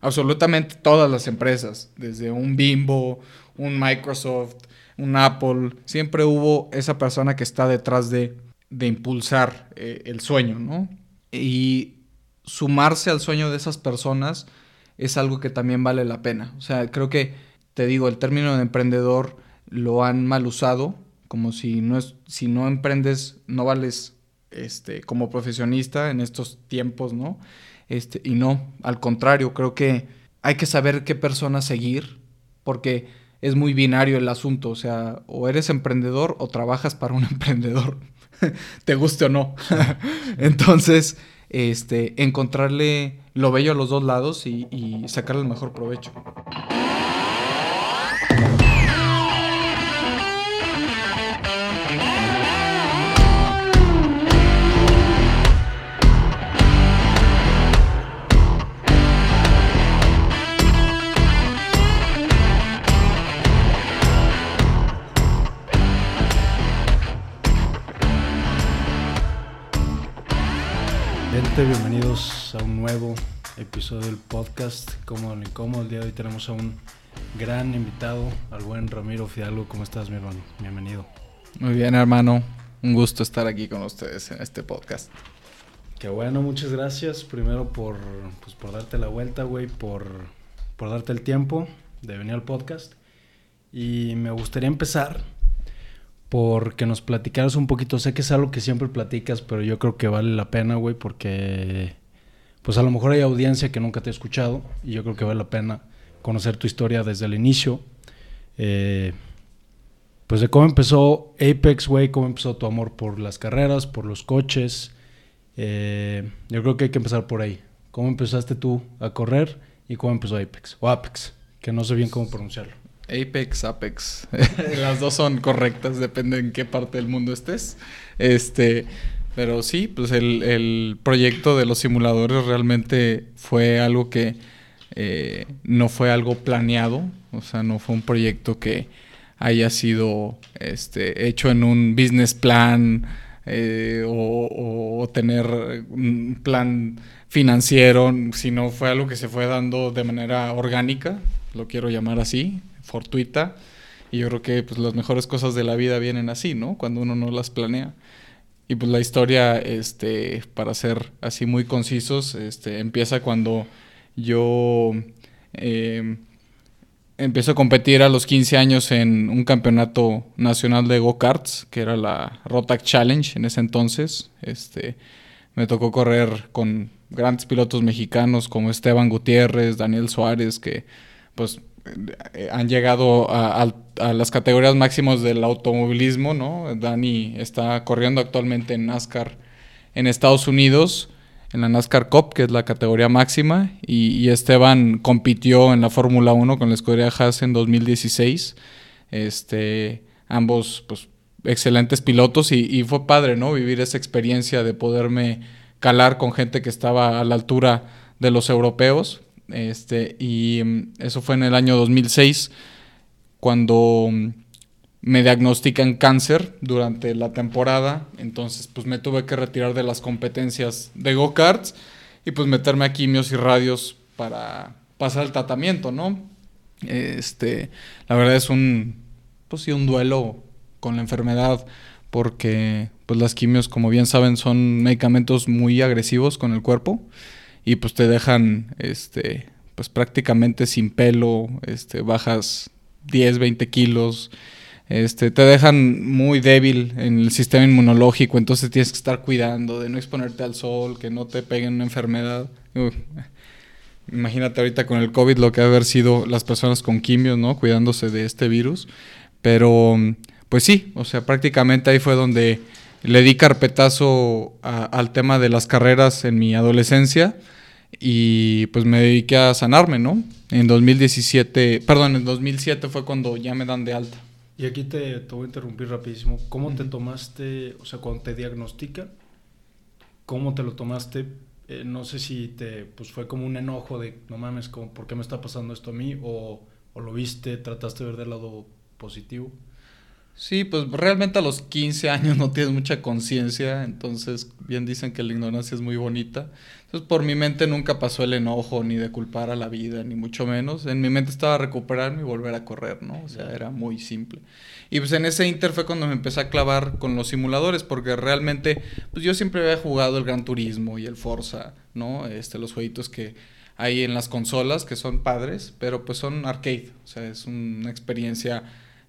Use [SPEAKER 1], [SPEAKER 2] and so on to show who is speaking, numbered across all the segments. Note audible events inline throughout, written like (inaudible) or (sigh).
[SPEAKER 1] absolutamente todas las empresas, desde un Bimbo, un Microsoft, un Apple, siempre hubo esa persona que está detrás de, impulsar eh, el sueño, ¿no? Y sumarse al sueño de esas personas es algo que también vale la pena. O sea, creo que, te digo, el término de emprendedor lo han mal usado, como si no, es, si no emprendes, no vales este, como profesionista en estos tiempos, ¿no? Este, y no, al contrario, creo que hay que saber qué persona seguir, porque es muy binario el asunto, o sea, o eres emprendedor o trabajas para un (laughs) emprendedor, (laughs) te guste o no. (laughs) Entonces, este, encontrarle lo bello a los dos lados y, y sacarle el mejor provecho.
[SPEAKER 2] A un nuevo episodio del podcast Cómodo ni Cómodo. El día de hoy tenemos a un gran invitado, al buen Ramiro Fidalgo. ¿Cómo estás, mi hermano? Bienvenido.
[SPEAKER 1] Muy bien, hermano. Un gusto estar aquí con ustedes en este podcast.
[SPEAKER 2] Qué bueno, muchas gracias. Primero por, pues, por darte la vuelta, güey, por, por darte el tiempo de venir al podcast. Y me gustaría empezar porque nos platicaras un poquito. Sé que es algo que siempre platicas, pero yo creo que vale la pena, güey, porque pues a lo mejor hay audiencia que nunca te ha escuchado y yo creo que vale la pena conocer tu historia desde el inicio. Eh, pues de cómo empezó Apex, güey, cómo empezó tu amor por las carreras, por los coches. Eh, yo creo que hay que empezar por ahí. ¿Cómo empezaste tú a correr y cómo empezó Apex? O Apex, que no sé bien cómo pronunciarlo.
[SPEAKER 1] Apex, Apex. (laughs) Las dos son correctas, depende en qué parte del mundo estés. Este, pero sí, pues el, proyecto de los simuladores realmente fue algo que eh, no fue algo planeado, o sea, no fue un proyecto que haya sido este, hecho en un business plan eh, o, o, tener un plan financiero, sino fue algo que se fue dando de manera orgánica, lo quiero llamar así, fortuita. Y yo creo que pues, las mejores cosas de la vida vienen así, ¿no? Cuando uno no las planea. Y pues la historia, este, para ser así muy concisos, este, empieza cuando yo em, empiezo a competir a los 15 años en un campeonato nacional de go-karts, que era la Rotac Challenge en ese entonces. Este, me tocó correr con grandes pilotos mexicanos como Esteban Gutiérrez, Daniel Suárez, que pues eh, han llegado a, las categorías máximas del automovilismo, ¿no? Dani está corriendo actualmente en NASCAR en Estados Unidos, en la NASCAR Cup, que es la categoría máxima, y, Esteban compitió en la Fórmula 1 con la escudería Haas en 2016. Este, ambos, pues, excelentes pilotos y, y fue padre, ¿no? Vivir esa experiencia de poderme calar con gente que estaba a la altura de los europeos este, y mm, eso fue en el año 2006, cuando mm, me diagnostican cáncer durante la temporada. Entonces, pues me tuve que retirar de las competencias de go-karts y pues meterme a quimios y radios para pasar el tratamiento, ¿no? Este, la verdad es un, pues sí, un duelo con la enfermedad porque pues las quimios, como bien saben, son medicamentos muy agresivos con el cuerpo y pues te dejan este pues prácticamente sin pelo, este bajas 10, 20 kilos, este te dejan muy débil en el sistema inmunológico, entonces tienes que estar cuidando de no exponerte al sol, que no te peguen una enfermedad. imagínate ahorita con el COVID lo que ha haber sido las personas con quimios, ¿no? Cuidándose de este virus. Pero, pues sí, o sea, prácticamente ahí fue donde le di carpetazo al tema de las carreras en mi adolescencia y pues me dediqué a sanarme, ¿no? En 2017, perdón, en 2007 fue cuando ya me dan de alta.
[SPEAKER 2] Y aquí te, te voy a interrumpir rapidísimo. ¿Cómo te tomaste, o sea, cuando te diagnostica, cómo te lo tomaste? Eh, no sé si te, pues fue como un enojo de, no mames, ¿por qué me está pasando esto a mí? O, o lo viste, trataste de ver del lado positivo.
[SPEAKER 1] Sí, pues realmente a los 15 años no tienes mucha conciencia, entonces bien dicen que la ignorancia es muy bonita. Entonces por mi mente nunca pasó el enojo ni de culpar a la vida, ni mucho menos. En mi mente estaba recuperarme y volver a correr, ¿no? O sea, era muy simple. Y pues en ese inter fue cuando me empecé a clavar con los simuladores, porque realmente, pues yo siempre había jugado el Gran Turismo y el Forza, ¿no? Este, los jueguitos que hay en las consolas, que son padres, pero pues son arcade, o sea, es una experiencia,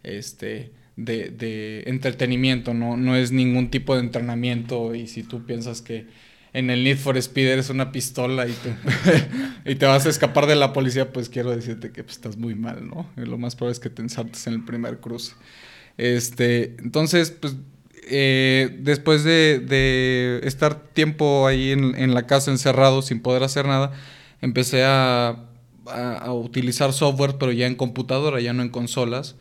[SPEAKER 1] este de, de, entretenimiento, ¿no? no es ningún tipo de entrenamiento y si tú piensas que en el Need for Speed eres una pistola y te, (laughs) y te vas a escapar de la policía, pues quiero decirte que pues, estás muy mal, ¿no? lo más probable es que te ensartes en el primer cruce. Este, entonces, pues eh, después de, de, estar tiempo ahí en, en, la casa encerrado sin poder hacer nada, empecé a, a, a utilizar software, pero ya en computadora, ya no en consolas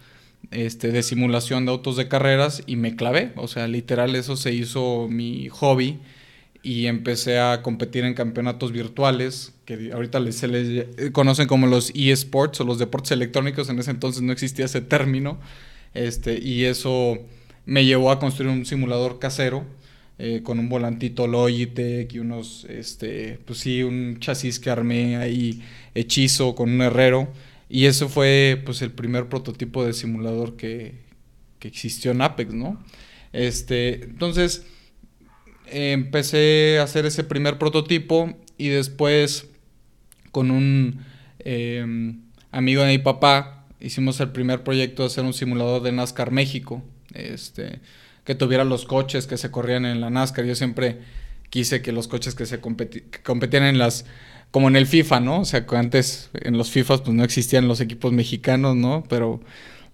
[SPEAKER 1] este, de simulación de autos de carreras y me clavé. O sea, literal eso se hizo mi hobby y empecé a competir en campeonatos virtuales, que ahorita se les conocen como los eSports o los deportes electrónicos, en ese entonces no existía ese término, este, y eso me llevó a construir un simulador casero eh, con un volantito Logitech y unos, este, pues sí, un chasis que armé ahí hechizo con un herrero y eso fue pues el primer prototipo de simulador que, existió en Apex, ¿no? Este, entonces empecé a hacer ese primer prototipo y después con un em, amigo de mi papá hicimos el primer proyecto de hacer un simulador de NASCAR México, este, que tuviera los coches que se corrían en la NASCAR. Yo siempre quise que los coches que se competían en las como en el FIFA, ¿no? O sea, que antes en los FIFAs pues no existían los equipos mexicanos, ¿no? Pero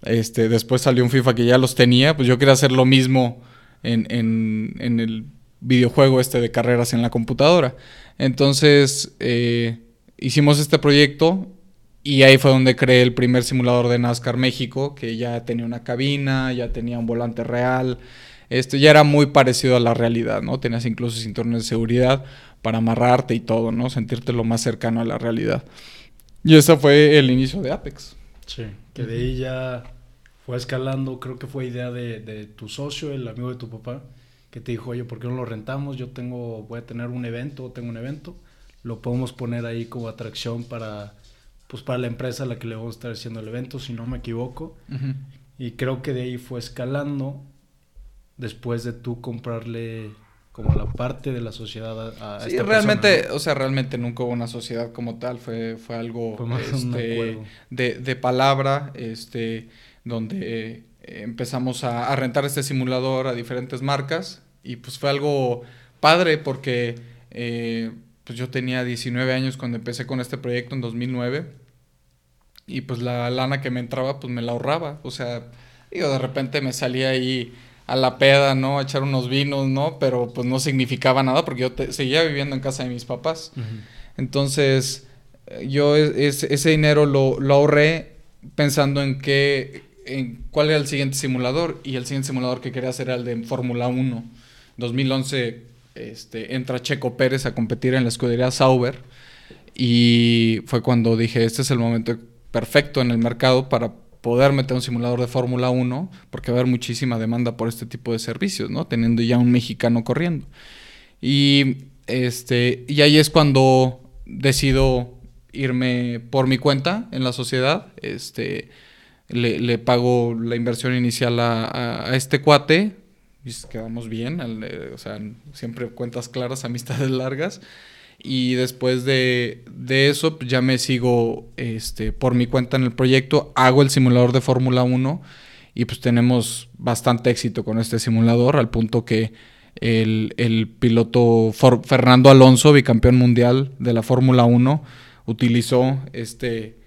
[SPEAKER 1] este, después salió un FIFA que ya los tenía, pues yo quería hacer lo mismo en, en, en el videojuego este de carreras en la computadora. Entonces eh, hicimos este proyecto y ahí fue donde creé el primer simulador de NASCAR México, que ya tenía una cabina, ya tenía un volante real. Esto ya era muy parecido a la realidad, ¿no? Tenías incluso cinturones de seguridad para amarrarte y todo, ¿no? Sentirte lo más cercano a la realidad. Y ese fue el inicio de Apex.
[SPEAKER 2] Sí, que de ahí ya fue escalando, creo que fue idea de, de, tu socio, el amigo de tu papá, que te dijo, oye, ¿por qué no lo rentamos? Yo tengo, voy a tener un evento, tengo un evento, lo podemos poner ahí como atracción para, pues para la empresa a la que le vamos a estar haciendo el evento, si no me equivoco. Y creo que de ahí fue escalando después de tú comprarle como la parte de la sociedad a,
[SPEAKER 1] sí, realmente, o sea, realmente nunca hubo una sociedad como tal, fue, fue algo este, de, de, palabra, este, donde eh, empezamos a, rentar este simulador a diferentes marcas y pues fue algo padre porque eh, pues yo tenía 19 años cuando empecé con este proyecto en 2009 y pues la lana que me entraba pues me la ahorraba, o sea, digo, de repente me salía ahí a la peda, ¿no? A echar unos vinos, ¿no? Pero pues no significaba nada porque yo seguía viviendo en casa de mis papás. Entonces, yo ese dinero lo, lo, ahorré pensando en qué, en cuál era el siguiente simulador y el siguiente simulador que quería hacer era el de Fórmula 1. 2011 este, entra Checo Pérez a competir en la escudería Sauber y fue cuando dije, este es el momento perfecto en el mercado para poder meter un simulador de Fórmula 1, porque va a haber muchísima demanda por este tipo de servicios, ¿no? Teniendo ya un mexicano corriendo. Y, este, y ahí es cuando decido irme por mi cuenta en la sociedad. Este, le, pago la inversión inicial a, este cuate. Y quedamos bien, o sea, siempre cuentas claras, (laughs) amistades largas. Y después de, eso, pues, ya me sigo este, por mi cuenta en el proyecto, hago el simulador de Fórmula 1 y pues tenemos bastante éxito con este simulador, al punto que el, piloto Fernando Alonso, bicampeón mundial de la Fórmula 1, utilizó este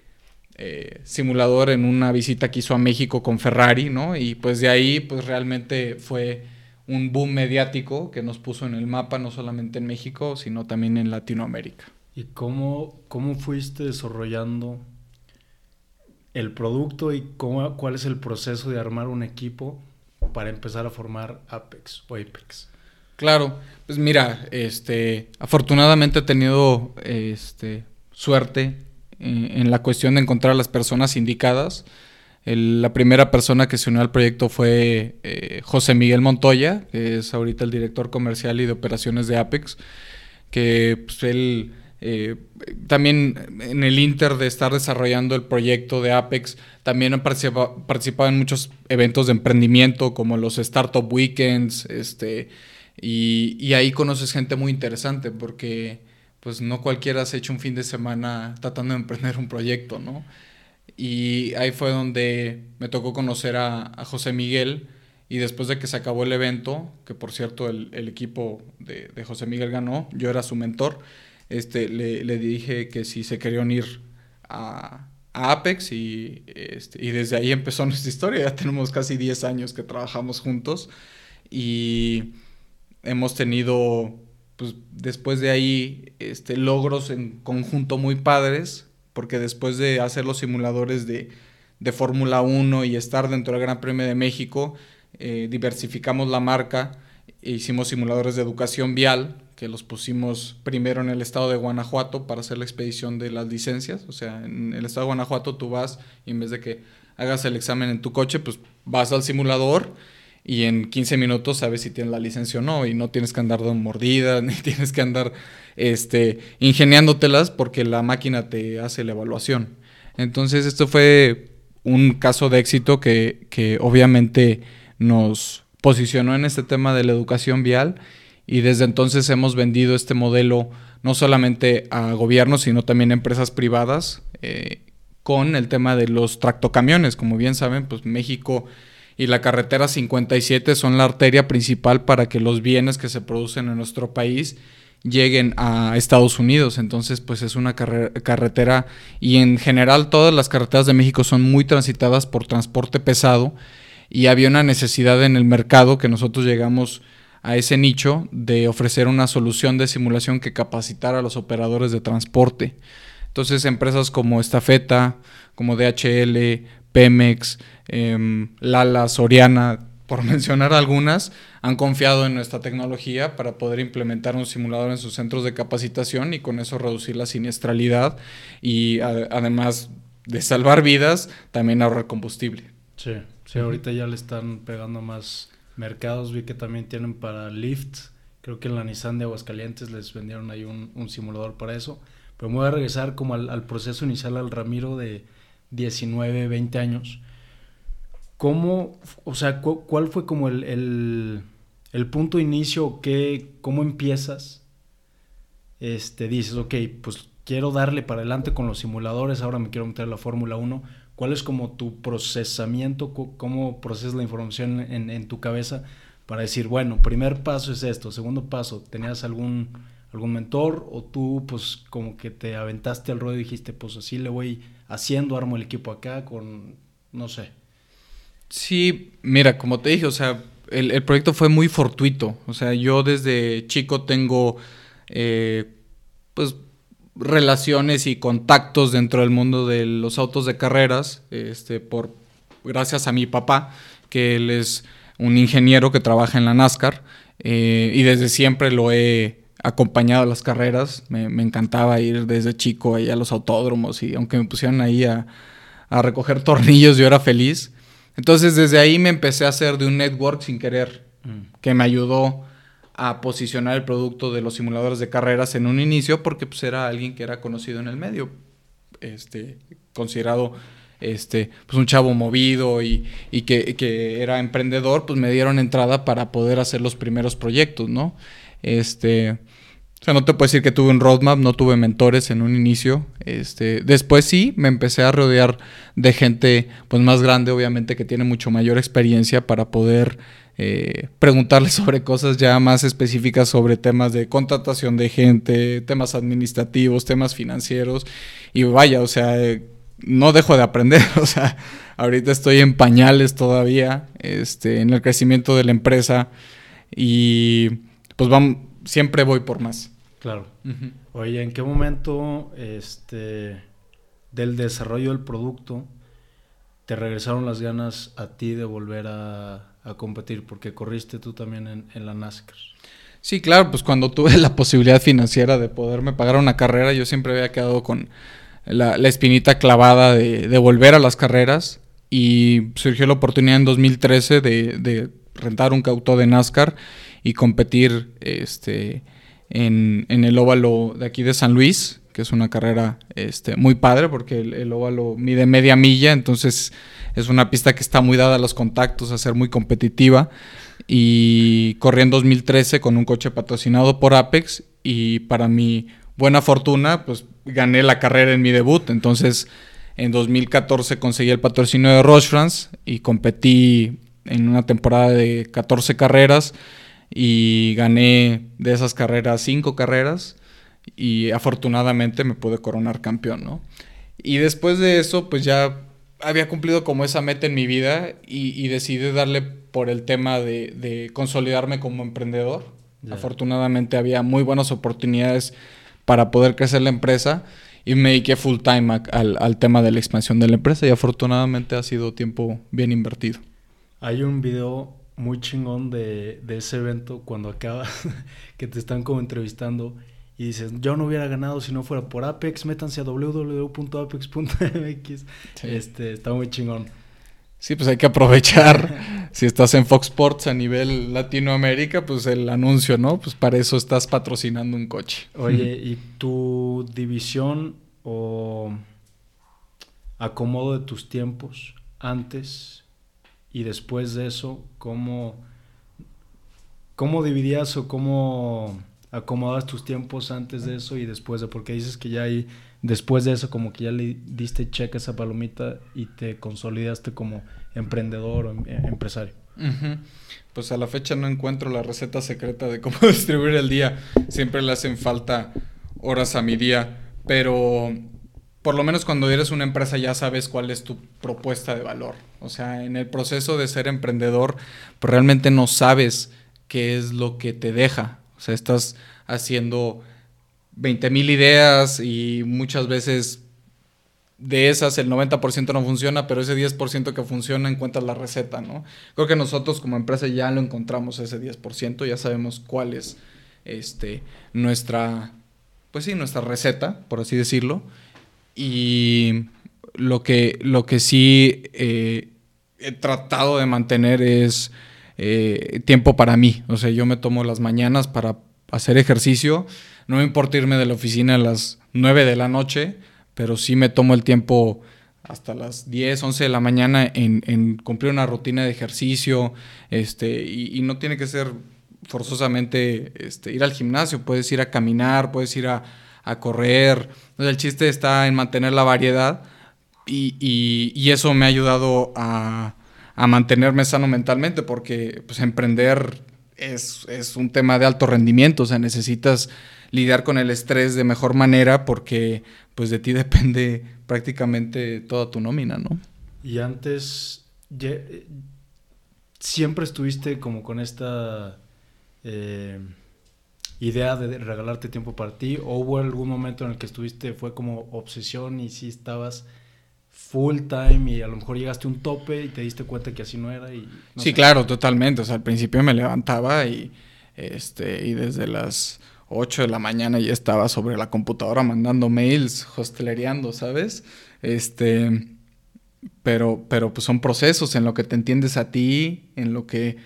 [SPEAKER 1] eh, simulador en una visita que hizo a México con Ferrari, ¿no? Y pues de ahí, pues realmente fue un boom mediático que nos puso en el mapa no solamente en México, sino también en Latinoamérica.
[SPEAKER 2] ¿Y cómo, cómo fuiste desarrollando el producto y cómo, cuál es el proceso de armar un equipo para empezar a formar Apex o Apex?
[SPEAKER 1] Claro, pues mira, este, afortunadamente he tenido este, suerte en, en la cuestión de encontrar a las personas indicadas. La primera persona que se unió al proyecto fue eh, José Miguel Montoya, que es ahorita el director comercial y de operaciones de Apex, que pues, él eh, también en el Inter de estar desarrollando el proyecto de Apex, también ha participado, en muchos eventos de emprendimiento como los Startup Weekends, este, y, ahí conoces gente muy interesante porque pues no cualquiera se echa un fin de semana tratando de emprender un proyecto, ¿no? Y ahí fue donde me tocó conocer a, José Miguel. Y después de que se acabó el evento, que por cierto el, equipo de, José Miguel ganó, yo era su mentor, este, le, dije que si se quería unir a, Apex y, este, y desde ahí empezó (laughs) nuestra historia. Ya tenemos casi 10 años que trabajamos juntos y hemos tenido, pues después de ahí, este, logros en conjunto muy padres porque después de hacer los simuladores de, de Fórmula 1 y estar dentro del Gran Premio de México, eh, diversificamos la marca e hicimos simuladores de educación vial, que los pusimos primero en el estado de Guanajuato para hacer la expedición de las licencias. O sea, en el estado de Guanajuato tú vas y en vez de que hagas el examen en tu coche, pues vas al simulador y en 15 minutos sabes si tienes la licencia o no y no tienes que andar de mordida (laughs) ni tienes que andar este, ingeniándotelas porque la máquina te hace la evaluación. Entonces esto fue un caso de éxito que, que obviamente nos posicionó en este tema de la educación vial y desde entonces hemos vendido este modelo no solamente a gobiernos sino también a empresas privadas eh, con el tema de los tractocamiones. Como bien saben, pues México y la carretera 57 son la arteria principal para que los bienes que se producen en nuestro país lleguen a Estados Unidos. Entonces, pues es una carretera y en general todas las carreteras de México son muy transitadas por transporte pesado y había una necesidad en el mercado que nosotros llegamos a ese nicho de ofrecer una solución de simulación que capacitara a los operadores de transporte. Entonces, empresas como Estafeta, como DHL, Pemex, em, Lala, Soriana, por (laughs) mencionar algunas, han confiado en nuestra tecnología para poder implementar un simulador en sus centros de capacitación y con eso reducir la siniestralidad y además de salvar vidas, también ahorrar combustible.
[SPEAKER 2] Sí, sí, ahorita ya le están pegando más mercados, vi que también tienen para Lyft, creo que en la Nissan de Aguascalientes les vendieron ahí un, simulador para eso, pero me voy a regresar como al, al proceso inicial al Ramiro de 19, 20 años ¿Cómo, o sea, cuál fue como el, el, punto de inicio? ¿qué, ¿Cómo empiezas? Este, dices, ok, pues quiero darle para adelante con los simuladores, ahora me quiero meter a la Fórmula 1. ¿Cuál es como tu procesamiento? ¿Cómo procesas la información en, en, tu cabeza para decir, bueno, primer paso es esto, segundo paso, ¿tenías algún, algún mentor o tú pues como que te aventaste al ruedo y dijiste, pues así le voy haciendo, armo el equipo acá con, no sé?
[SPEAKER 1] Sí, mira, como te dije, o sea, el, proyecto fue muy fortuito. O sea, yo desde chico tengo, eh, pues, relaciones y contactos dentro del mundo de los autos de carreras, este, por, gracias a mi papá, que él es un ingeniero que trabaja en la NASCAR, eh, y desde siempre lo he acompañado a las carreras. Me, encantaba ir desde chico a los autódromos y aunque me pusieran ahí a, a recoger tornillos, yo era feliz. Entonces desde ahí me empecé a hacer de un network sin querer, mm. que me ayudó a posicionar el producto de los simuladores de carreras en un inicio porque pues era alguien que era conocido en el medio, este, considerado este, pues un chavo movido y, y que, que, era emprendedor, pues me dieron entrada para poder hacer los primeros proyectos, ¿no? Este, o sea, no te puedo decir que tuve un roadmap, no tuve mentores en un inicio. Este, después sí, me empecé a rodear de gente pues más grande, obviamente, que tiene mucho mayor experiencia para poder eh, preguntarle (laughs) sobre cosas ya más específicas sobre temas de contratación de gente, temas administrativos, temas financieros. Y vaya, o sea, no dejo de aprender. (laughs) O sea, ahorita estoy en pañales todavía, este, en el crecimiento de la empresa. Y pues vamos, siempre voy por más.
[SPEAKER 2] Claro. Oye, ¿en qué momento este, del desarrollo del producto te regresaron las ganas a ti de volver a, competir? Porque corriste tú también en, la NASCAR.
[SPEAKER 1] Sí, claro, pues cuando tuve la posibilidad financiera de poderme pagar una carrera, yo siempre había quedado con la, espinita clavada de, volver a las carreras. y surgió la oportunidad en 2013 de, de rentar un auto de NASCAR y competir este, en, el óvalo de aquí de San Luis, que es una carrera este, muy padre porque el, el, óvalo mide media milla, entonces es una pista que está muy dada a los contactos, a ser muy competitiva. Y corrí en 2013 con un coche patrocinado por Apex y para mi buena fortuna, pues gané la carrera en mi debut. Entonces en 2014 conseguí el patrocinio de Roche France y competí en una temporada de 14 carreras y gané de esas carreras 5 carreras y afortunadamente me pude coronar campeón, ¿no? Y después de eso, pues ya había cumplido como esa meta en mi vida y, y decidí darle por el tema de, de consolidarme como emprendedor. Yeah. Afortunadamente había muy buenas oportunidades para poder crecer la empresa y me dediqué full time al, al, tema de la expansión de la empresa y afortunadamente ha sido tiempo bien invertido.
[SPEAKER 2] Hay un video muy chingón de, de ese evento cuando acaba, (laughs) que te están como entrevistando y dices, yo no hubiera ganado si no fuera por Apex, métanse a www.apex.mx. (laughs) Sí. Este, está muy chingón.
[SPEAKER 1] Sí, pues hay que aprovechar. (laughs) si estás en Fox Sports a nivel Latinoamérica, pues el anuncio, ¿no? Pues para eso estás patrocinando un coche.
[SPEAKER 2] Oye, ¿y tu división o acomodo de tus tiempos antes y después de eso, cómo, cómo dividías o cómo acomodabas tus tiempos antes de eso y después de, porque dices que ya hay, después de eso como que ya le diste check a esa palomita y te consolidaste como emprendedor o em, empresario.
[SPEAKER 1] Uh -huh. Pues a la fecha no encuentro la receta secreta de cómo (laughs) distribuir el día. Siempre le hacen falta horas a mi día, pero por lo menos cuando eres una empresa ya sabes cuál es tu propuesta de valor. O sea, en el proceso de ser emprendedor, pues realmente no sabes qué es lo que te deja. O sea, estás haciendo 20 mil ideas y muchas veces de esas el 90% no funciona, pero ese 10% que funciona encuentras la receta, ¿no? Creo que nosotros como empresa ya lo encontramos ese 10%, ya sabemos cuál es este, nuestra, pues sí, nuestra receta, por así decirlo. Y lo que, lo que sí eh, he tratado de mantener es eh, tiempo para mí. O sea, yo me tomo las mañanas para hacer ejercicio. No me importa irme de la oficina a las 9 de la noche, pero sí me tomo el tiempo hasta las 10, 11 de la mañana en, cumplir una rutina de ejercicio. Este, y, y no tiene que ser forzosamente este, ir al gimnasio, puedes ir a caminar, puedes ir a, a correr. El chiste está en mantener la variedad y, y, eso me ha ayudado a, a, mantenerme sano mentalmente porque pues, emprender es, es, un tema de alto rendimiento, o sea, necesitas lidiar con el estrés de mejor manera porque pues de ti (laughs) depende prácticamente toda tu nómina, ¿no?
[SPEAKER 2] Y antes, siempre estuviste como con esta... Eh idea de regalarte tiempo para ti o hubo algún momento en el que estuviste fue como obsesión y sí estabas full time y a lo mejor llegaste a un tope y te diste cuenta que así no era y no
[SPEAKER 1] sí sé. claro totalmente o sea al principio me levantaba y este y desde las 8 de la mañana ya estaba sobre la computadora mandando mails hostelereando sabes este pero pero pues son procesos en lo que te entiendes a ti en lo que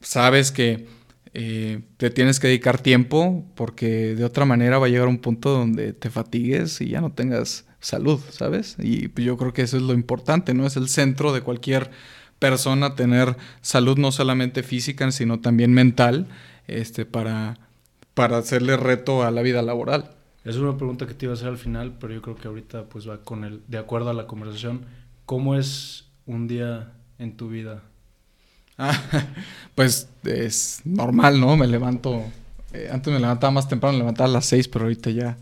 [SPEAKER 1] sabes que eh, te tienes que dedicar tiempo porque de otra manera va a llegar un punto donde te fatigues y ya no tengas salud, ¿sabes? Y pues yo creo que eso es lo importante, ¿no? Es el centro de cualquier persona tener salud no solamente física, sino también mental, este, para, para hacerle reto a la vida laboral.
[SPEAKER 2] Es una pregunta que te iba a hacer al final, pero yo creo que ahorita pues va con el, de acuerdo a la conversación, ¿cómo es un día en tu vida (laughs)
[SPEAKER 1] Pues es normal, ¿no? Me levanto. Eh, antes me levantaba más temprano, me levantaba a las 6, pero ahorita ya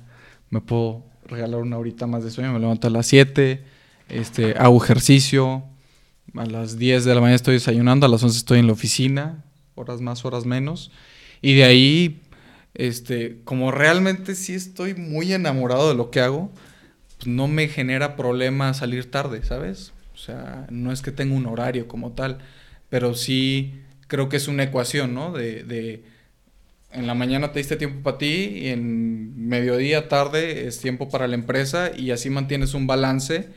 [SPEAKER 1] me puedo regalar una horita más de sueño. Me levanto a las 7, este, hago ejercicio. A las 10 de la mañana estoy desayunando, a las 11 estoy en la oficina, horas más, horas menos. Y de ahí, este, como realmente sí estoy muy enamorado de lo que hago, pues no me genera problema salir tarde, ¿sabes? O sea, no es que tenga un horario como tal pero sí creo que es una ecuación, ¿no? De, de, en la mañana te diste tiempo para ti y en mediodía, tarde es tiempo para la empresa y así mantienes un balance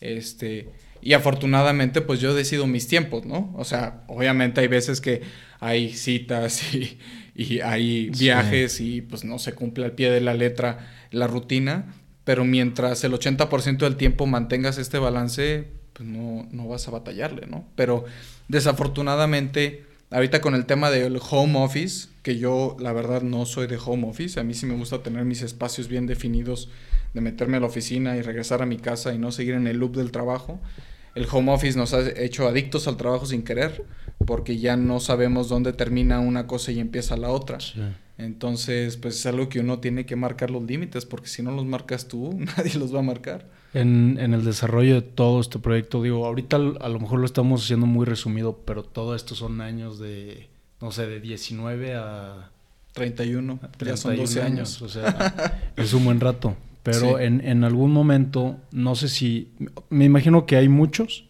[SPEAKER 1] este, Y afortunadamente, pues yo decido mis tiempos, ¿no? O sea, obviamente hay veces que hay citas y, y hay viajes y pues no se cumple al pie de la letra la rutina, pero mientras el 80% del tiempo mantengas este balance, pues no, no vas a batallarle, ¿no? Pero desafortunadamente, ahorita con el tema del home office, que yo la verdad no soy de home office, a mí sí me gusta tener mis espacios bien definidos de meterme a la oficina y regresar a mi casa y no seguir en el loop del trabajo el home office nos ha hecho adictos al trabajo sin querer, porque ya no sabemos dónde termina una cosa y empieza la otra. Entonces, pues es algo que uno tiene que marcar los límites, porque si no los marcas tú, (laughs) nadie los va a marcar.
[SPEAKER 2] En, en el desarrollo de todo este proyecto, digo, ahorita a lo mejor lo estamos haciendo muy resumido, pero todo esto son años de, no sé, de 19 a...
[SPEAKER 1] 31, ya son 12 años.
[SPEAKER 2] años. O sea, (laughs) es un buen rato. Pero en, en, algún momento, no sé si, me imagino que hay muchos,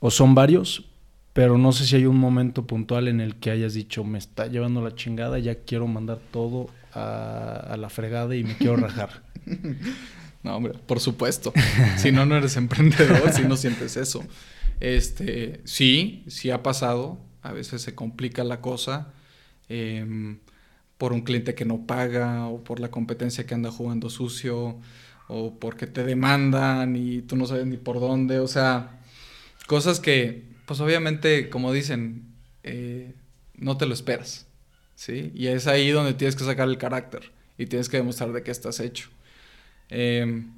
[SPEAKER 2] o son varios, pero no sé si hay un momento puntual en el que hayas dicho, me está llevando la chingada, ya quiero mandar todo a, a la fregada y me quiero rajar. (laughs)
[SPEAKER 1] no, hombre, por supuesto. si no, no eres emprendedor, si no sientes eso. Este, sí, sí ha pasado. A veces se complica la cosa. Eh, por un cliente que no paga o por la competencia que anda jugando sucio o porque te demandan y tú no sabes ni por dónde, o sea, cosas que pues obviamente como dicen, eh, no te lo esperas, ¿sí? Y es ahí donde tienes que sacar el carácter y tienes que demostrar de qué estás hecho. Em,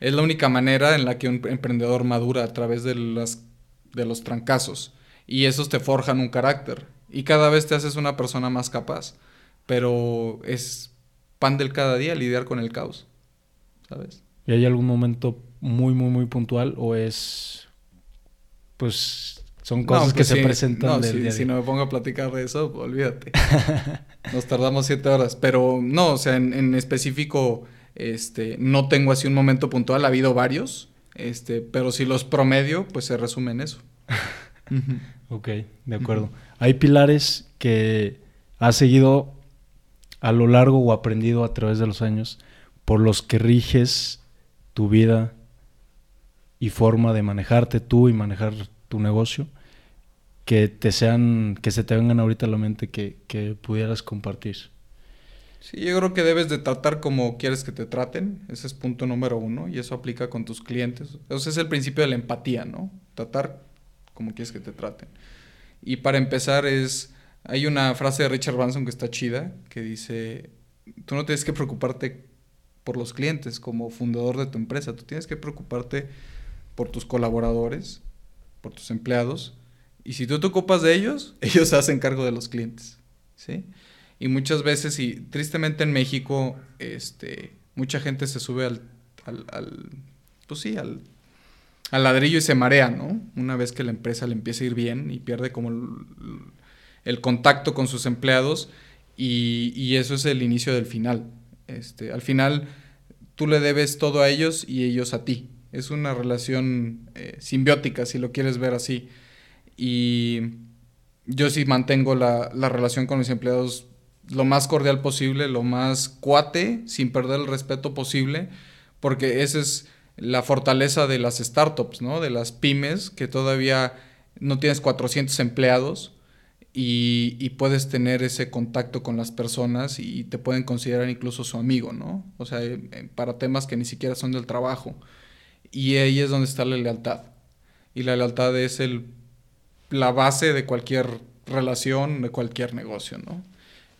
[SPEAKER 1] es la única manera en la que un emprendedor madura a través de, las, de los trancazos y esos te forjan un carácter y cada vez te haces una persona más capaz pero es pan del cada día lidiar con el caos, ¿sabes?
[SPEAKER 2] ¿Y hay algún momento muy, muy, muy puntual o es, pues, son cosas que pues se presentan
[SPEAKER 1] no, del si, Si no me pongo a platicar de eso, olvídate. (laughs) Nos tardamos siete horas, pero no, o sea, en, específico, este, no tengo así un momento puntual, ha habido varios, este, pero si los promedio, pues se resume en eso. (laughs)
[SPEAKER 2] ok, de acuerdo. Hay pilares que has seguido a lo largo o aprendido a través de los años por los que riges tu vida y forma de manejarte tú y manejar tu negocio que te sean que se te vengan ahorita a la mente que, que pudieras compartir
[SPEAKER 1] Sí, yo creo que debes de tratar como quieres que te traten. Ese es punto número uno y eso aplica con tus clientes. Ese es el principio de la empatía, ¿no? Tratar como quieres que te traten. Y para empezar es hay una frase de Richard Branson que está chida, que dice, tú no tienes que preocuparte por los clientes como fundador de tu empresa, tú tienes que preocuparte por tus colaboradores, por tus empleados, y si tú te ocupas de ellos, (laughs) ellos se hacen cargo de los clientes, ¿sí? Y muchas veces, y tristemente en México, este, mucha gente se sube al, al, al pues sí, al, al ladrillo y se marea, ¿no? Una vez que la empresa le empieza a ir bien y pierde como el contacto con sus empleados y, eso es el inicio del final. Este, al final tú le debes todo a ellos y ellos a ti. Es una relación eh, simbiótica, si lo quieres ver así. Y yo sí mantengo la, la, relación con mis empleados lo más cordial posible, lo más cuate, sin perder el respeto posible, porque esa es la fortaleza de las startups, ¿no? De las pymes, que todavía no tienes 400 empleados, y, puedes tener ese contacto con las personas y te pueden considerar incluso su amigo, ¿no? O sea, eh, eh, para temas que ni siquiera son del trabajo. Y ahí es donde está la lealtad. Y la lealtad es el, la base de cualquier relación, de cualquier negocio, ¿no?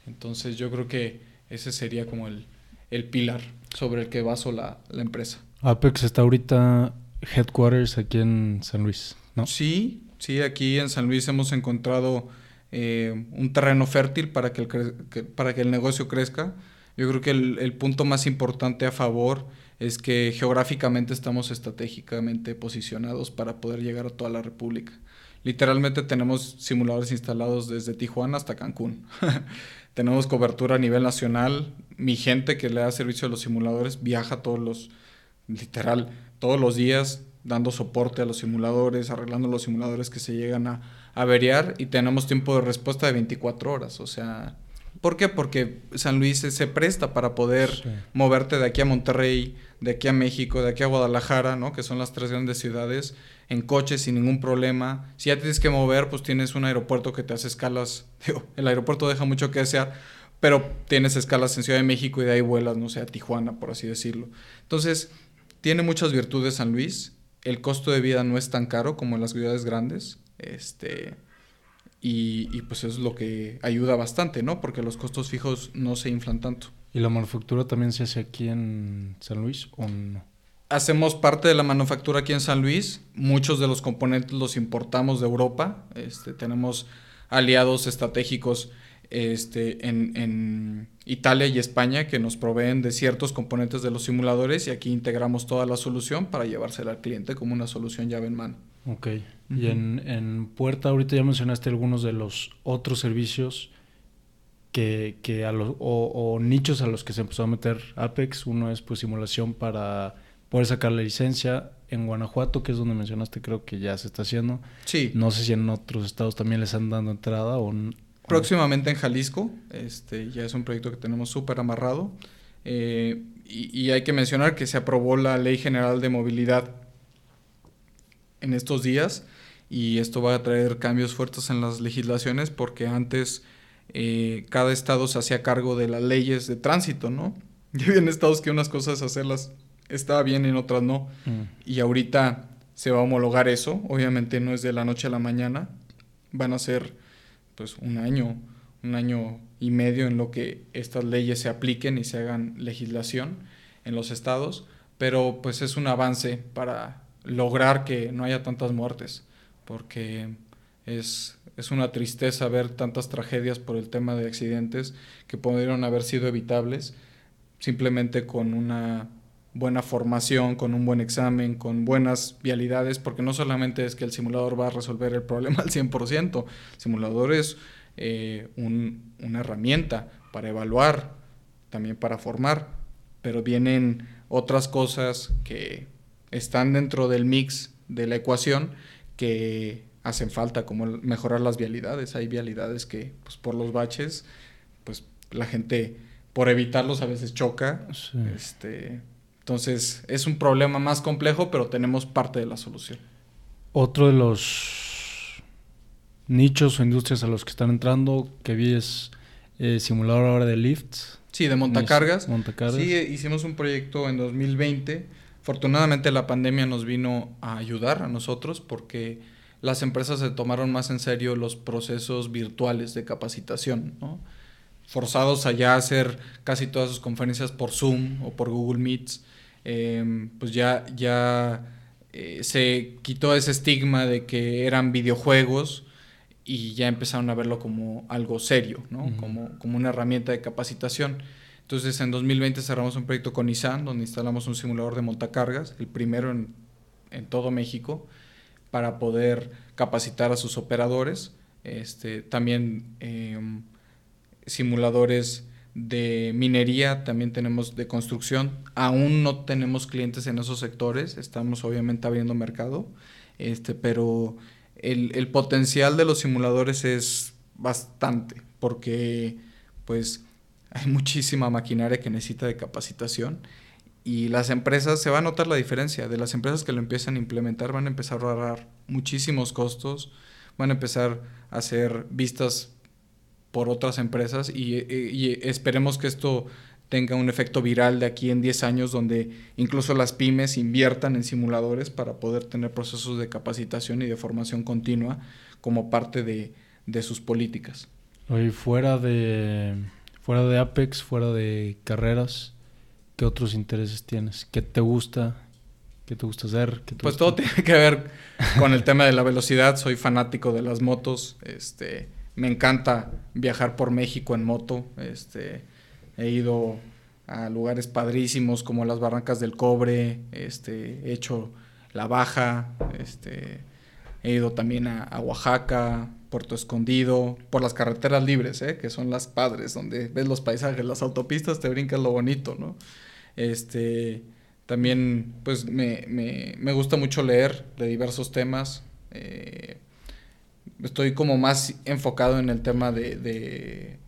[SPEAKER 1] Entonces yo creo que ese sería como el, el pilar sobre el que baso la, la empresa.
[SPEAKER 2] Apex está ahorita headquarters aquí en San Luis, ¿no?
[SPEAKER 1] Sí, sí, aquí en San Luis hemos encontrado eh, un terreno fértil para que, el para que el negocio crezca. Yo creo que el, punto más importante a favor es que geográficamente estamos estratégicamente posicionados para poder llegar a toda la República. Literalmente tenemos simuladores instalados desde Tijuana hasta Cancún. (laughs) tenemos cobertura a nivel nacional. Mi gente que le da servicio a los simuladores viaja todos los, literal, todos los días dando soporte a los simuladores, arreglando los simuladores que se llegan a averiar y tenemos tiempo de respuesta de 24 horas. O sea, ¿Por qué? Porque San Luis se presta para poder moverte de aquí a Monterrey, de aquí a México, de aquí a Guadalajara, ¿no? Que son las tres grandes ciudades, en coche sin ningún problema. Si ya tienes que mover, pues tienes un aeropuerto que te hace escalas. (laughs) Digo, el aeropuerto deja mucho que desear, pero tienes escalas en Ciudad de México y de ahí vuelas, no sé, a Tijuana, por así decirlo. Entonces, tiene muchas virtudes San Luis. El costo de vida no es tan caro como en las ciudades grandes. Este y, pues es lo que ayuda bastante, ¿no? Porque los costos fijos no se inflan tanto.
[SPEAKER 2] ¿Y la manufactura también se hace aquí en San Luis o no?
[SPEAKER 1] Hacemos parte de la manufactura aquí en San Luis. Muchos de los componentes los importamos de Europa. Este, tenemos aliados estratégicos este, en, en, Italia y España que nos proveen de ciertos componentes de los simuladores y aquí integramos toda la solución para llevársela al cliente como una solución llave en mano.
[SPEAKER 2] Ok. Y en, en, Puerta, ahorita ya mencionaste algunos de los otros servicios que, que a los, o, nichos a los que se empezó a meter Apex. Uno es pues simulación para poder sacar la licencia. En Guanajuato, que es donde mencionaste, creo que ya se está haciendo.
[SPEAKER 1] Sí.
[SPEAKER 2] No sé si en otros estados también les han dado entrada o...
[SPEAKER 1] Próximamente en Jalisco, este, ya es un proyecto que tenemos súper amarrado. Eh, y, y hay que mencionar que se aprobó la Ley General de Movilidad en estos días y esto va a traer cambios fuertes en las legislaciones porque antes eh, cada estado se hacía cargo de las leyes de tránsito, ¿no? (laughs) Y había estados que unas cosas hacerlas estaba bien y en otras no. Mm. Y ahorita se va a homologar eso, obviamente no es de la noche a la mañana, van a ser pues un año, un año y medio en lo que estas leyes se apliquen y se hagan legislación en los estados, pero pues es un avance para lograr que no haya tantas muertes, porque es, es una tristeza ver tantas tragedias por el tema de accidentes que pudieron haber sido evitables simplemente con una buena formación, con un buen examen, con buenas vialidades, porque no solamente es que el simulador va a resolver el problema al 100%, el simulador es eh, una herramienta para evaluar, también para formar, pero vienen otras cosas que están dentro del mix de la ecuación que hacen falta, como mejorar las vialidades. Hay vialidades que, pues, por los baches, pues la gente, por evitarlos, a veces choca. Este, entonces, es un problema más complejo, pero tenemos parte de la solución.
[SPEAKER 2] Otro de los nichos o industrias a los que están entrando, que vi es eh, simulador ahora de lifts.
[SPEAKER 1] Sí, de montacargas. montacargas. Sí, hicimos un proyecto en 2020 Afortunadamente la pandemia nos vino a ayudar a nosotros porque las empresas se tomaron más en serio los procesos virtuales de capacitación, forzados allá a hacer casi todas sus conferencias por Zoom o por Google Meets, em, pues ya, ya eh, se quitó ese estigma de que eran videojuegos y ya empezaron a verlo como algo serio, como, como una herramienta de capacitación. Entonces en 2020 cerramos un proyecto con Nissan donde instalamos un simulador de montacargas, el primero en, todo México, para poder capacitar a sus operadores. Este, también em, simuladores de minería, también tenemos de construcción. Aún no tenemos clientes en esos sectores, estamos obviamente abriendo mercado, este, pero el, el potencial de los simuladores es bastante, porque pues hay muchísima maquinaria que necesita de capacitación y las empresas, se va a notar la diferencia, de las empresas que lo empiezan a implementar van a empezar a ahorrar muchísimos costos, van a empezar a hacer vistas por otras empresas y, esperemos que esto tenga un efecto viral de aquí en 10 años donde incluso las pymes inviertan en simuladores para poder tener procesos de capacitación y de formación continua como parte de, de sus políticas.
[SPEAKER 2] Fuera de Fuera de Apex, fuera de carreras, ¿qué otros intereses tienes? ¿Qué te gusta? ¿Qué te gusta hacer?
[SPEAKER 1] pues todo tiene que ver con el tema de la velocidad. Soy fanático de las motos. Este, me encanta viajar por México en moto. Este, he ido a lugares padrísimos como las Barrancas del Cobre. Este, he hecho la Baja. Este, he ido también a Oaxaca, Puerto Escondido, por las carreteras libres, ¿eh? que son las padres, donde ves los paisajes, las autopistas, te brincas lo bonito, ¿no? Este, también, pues, me, me, me gusta mucho leer de diversos temas. Eh, estoy como más enfocado en el tema de,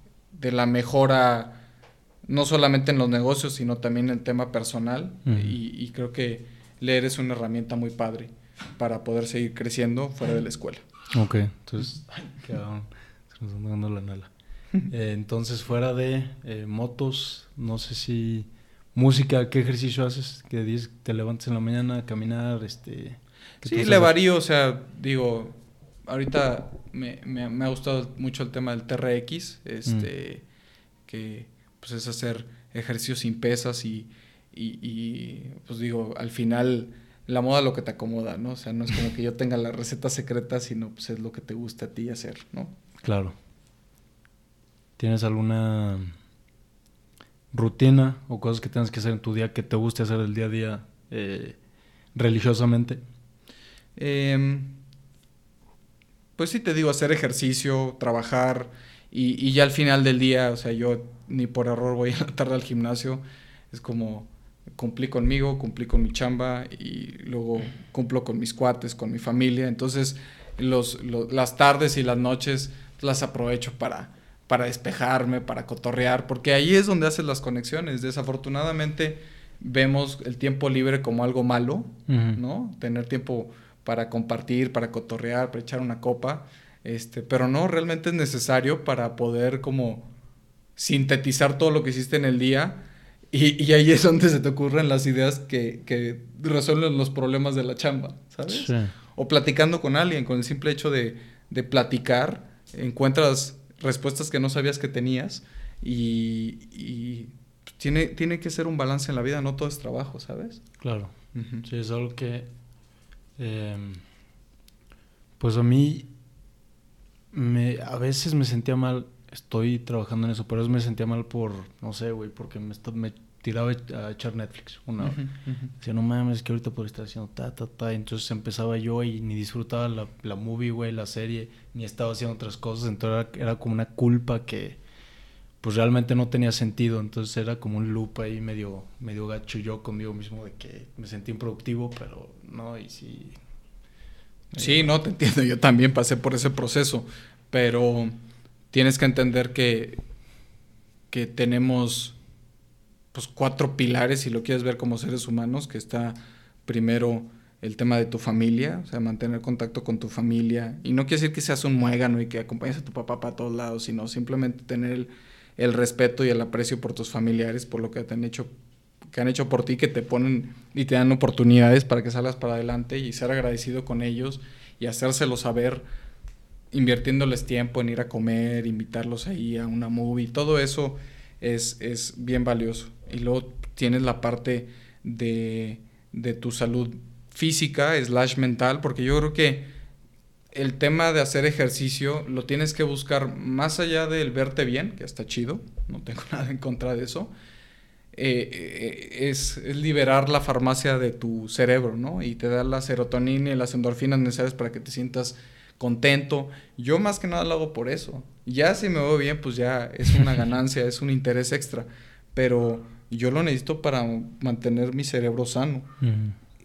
[SPEAKER 1] de la mejora, no solamente en los negocios, sino también en el tema personal. y, creo que leer es una herramienta muy padre para poder seguir creciendo fuera de la escuela.
[SPEAKER 2] Ok, entonces, se nos dando la nala. (laughs) Eh, entonces, fuera de eh, motos, no sé si música, ¿qué ejercicio haces? Que dices, te levantas en la mañana a caminar, este...
[SPEAKER 1] Sí, le varío, o sea, digo, ahorita me, me, ha gustado mucho el tema del TRX, este, mm. que pues es hacer ejercicios sin pesas y, y, y, pues digo, al final la moda lo que te acomoda, ¿no? O sea, no es como que yo tenga la receta secreta, sino pues es lo que te gusta a ti hacer, ¿no?
[SPEAKER 2] Claro. ¿Tienes alguna rutina o cosas que tengas que hacer en tu día que te guste hacer el día a día eh, religiosamente?
[SPEAKER 1] Em, pues sí, te digo, hacer ejercicio, trabajar y, y, ya al final del día, o sea, yo ni por error voy a la tarde al gimnasio, es como cumplí conmigo, cumplí con mi chamba y luego cumplo con mis cuates, con mi familia, entonces los, las tardes y las noches las aprovecho para para despejarme, para cotorrear, porque ahí es donde haces las conexiones. Desafortunadamente vemos el tiempo libre como algo malo, ¿no? Tener tiempo para compartir, para cotorrear, para echar una copa, este, pero no, realmente es necesario para poder como sintetizar todo lo que hiciste en el día y, ahí es donde se te ocurren las ideas que, que resuelven los problemas de la chamba, ¿sabes? O platicando con alguien, con el simple hecho de, de platicar, encuentras respuestas que no sabías que tenías y, tiene, tiene que ser un balance en la vida, no todo es trabajo, ¿sabes?
[SPEAKER 2] Claro. Sí, es algo que... Em, pues a mí me, a veces me sentía mal, estoy trabajando en eso, pero a veces me sentía mal por, no sé, güey, porque me, me tiraba a echar Netflix una hora. Decía, no mames, que ahorita puedo estar haciendo ta, ta, ta. Entonces empezaba yo y ni disfrutaba la, la movie, güey, la serie, ni estaba haciendo otras cosas. Entonces era, como una culpa que, pues realmente no tenía sentido. Entonces era como un loop ahí medio, medio gacho yo conmigo mismo de que me sentí improductivo, pero no, y sí.
[SPEAKER 1] Sí, no, te entiendo. Yo también pasé por ese proceso, pero tienes que entender que, que tenemos pues, cuatro pilares, si lo quieres ver como seres humanos, que está primero el tema de tu familia, o sea, mantener contacto con tu familia. Y no quiere decir que seas un muégano y que acompañes a tu papá para todos lados, sino simplemente tener el, respeto y el aprecio por tus familiares, por lo que te han hecho que han hecho por ti, que te ponen y te dan oportunidades para que salgas para adelante y ser agradecido con ellos y hacérselo saber invirtiéndoles tiempo en ir a comer, invitarlos ahí a una movie, todo eso es, es bien valioso. Y luego tienes la parte de, de tu salud física, slash mental, porque yo creo que el tema de hacer ejercicio lo tienes que buscar más allá del verte bien, que está chido, no tengo (laughs) nada en contra de eso, eh, eh, es, es, liberar la farmacia de tu cerebro, ¿no? Y te da la serotonina y las endorfinas necesarias para que te sientas contento. Yo más que nada lo hago por eso. Ya si me veo bien, pues ya es una (laughs) ganancia, es un interés extra. Pero yo lo necesito para mantener mi cerebro sano.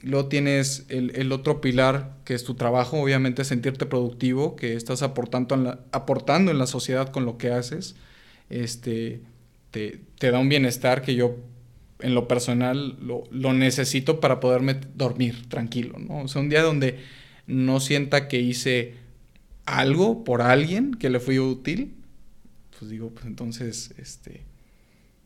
[SPEAKER 1] Luego tienes el, otro pilar, que es tu trabajo, obviamente sentirte productivo, que estás aportando en la, aportando en la sociedad con lo que haces. Este, te, da un bienestar que yo, en lo personal, lo, lo, necesito para poderme dormir tranquilo, ¿no? O sea, un día donde no sienta que hice algo por alguien que le fui útil, pues digo, pues entonces, este,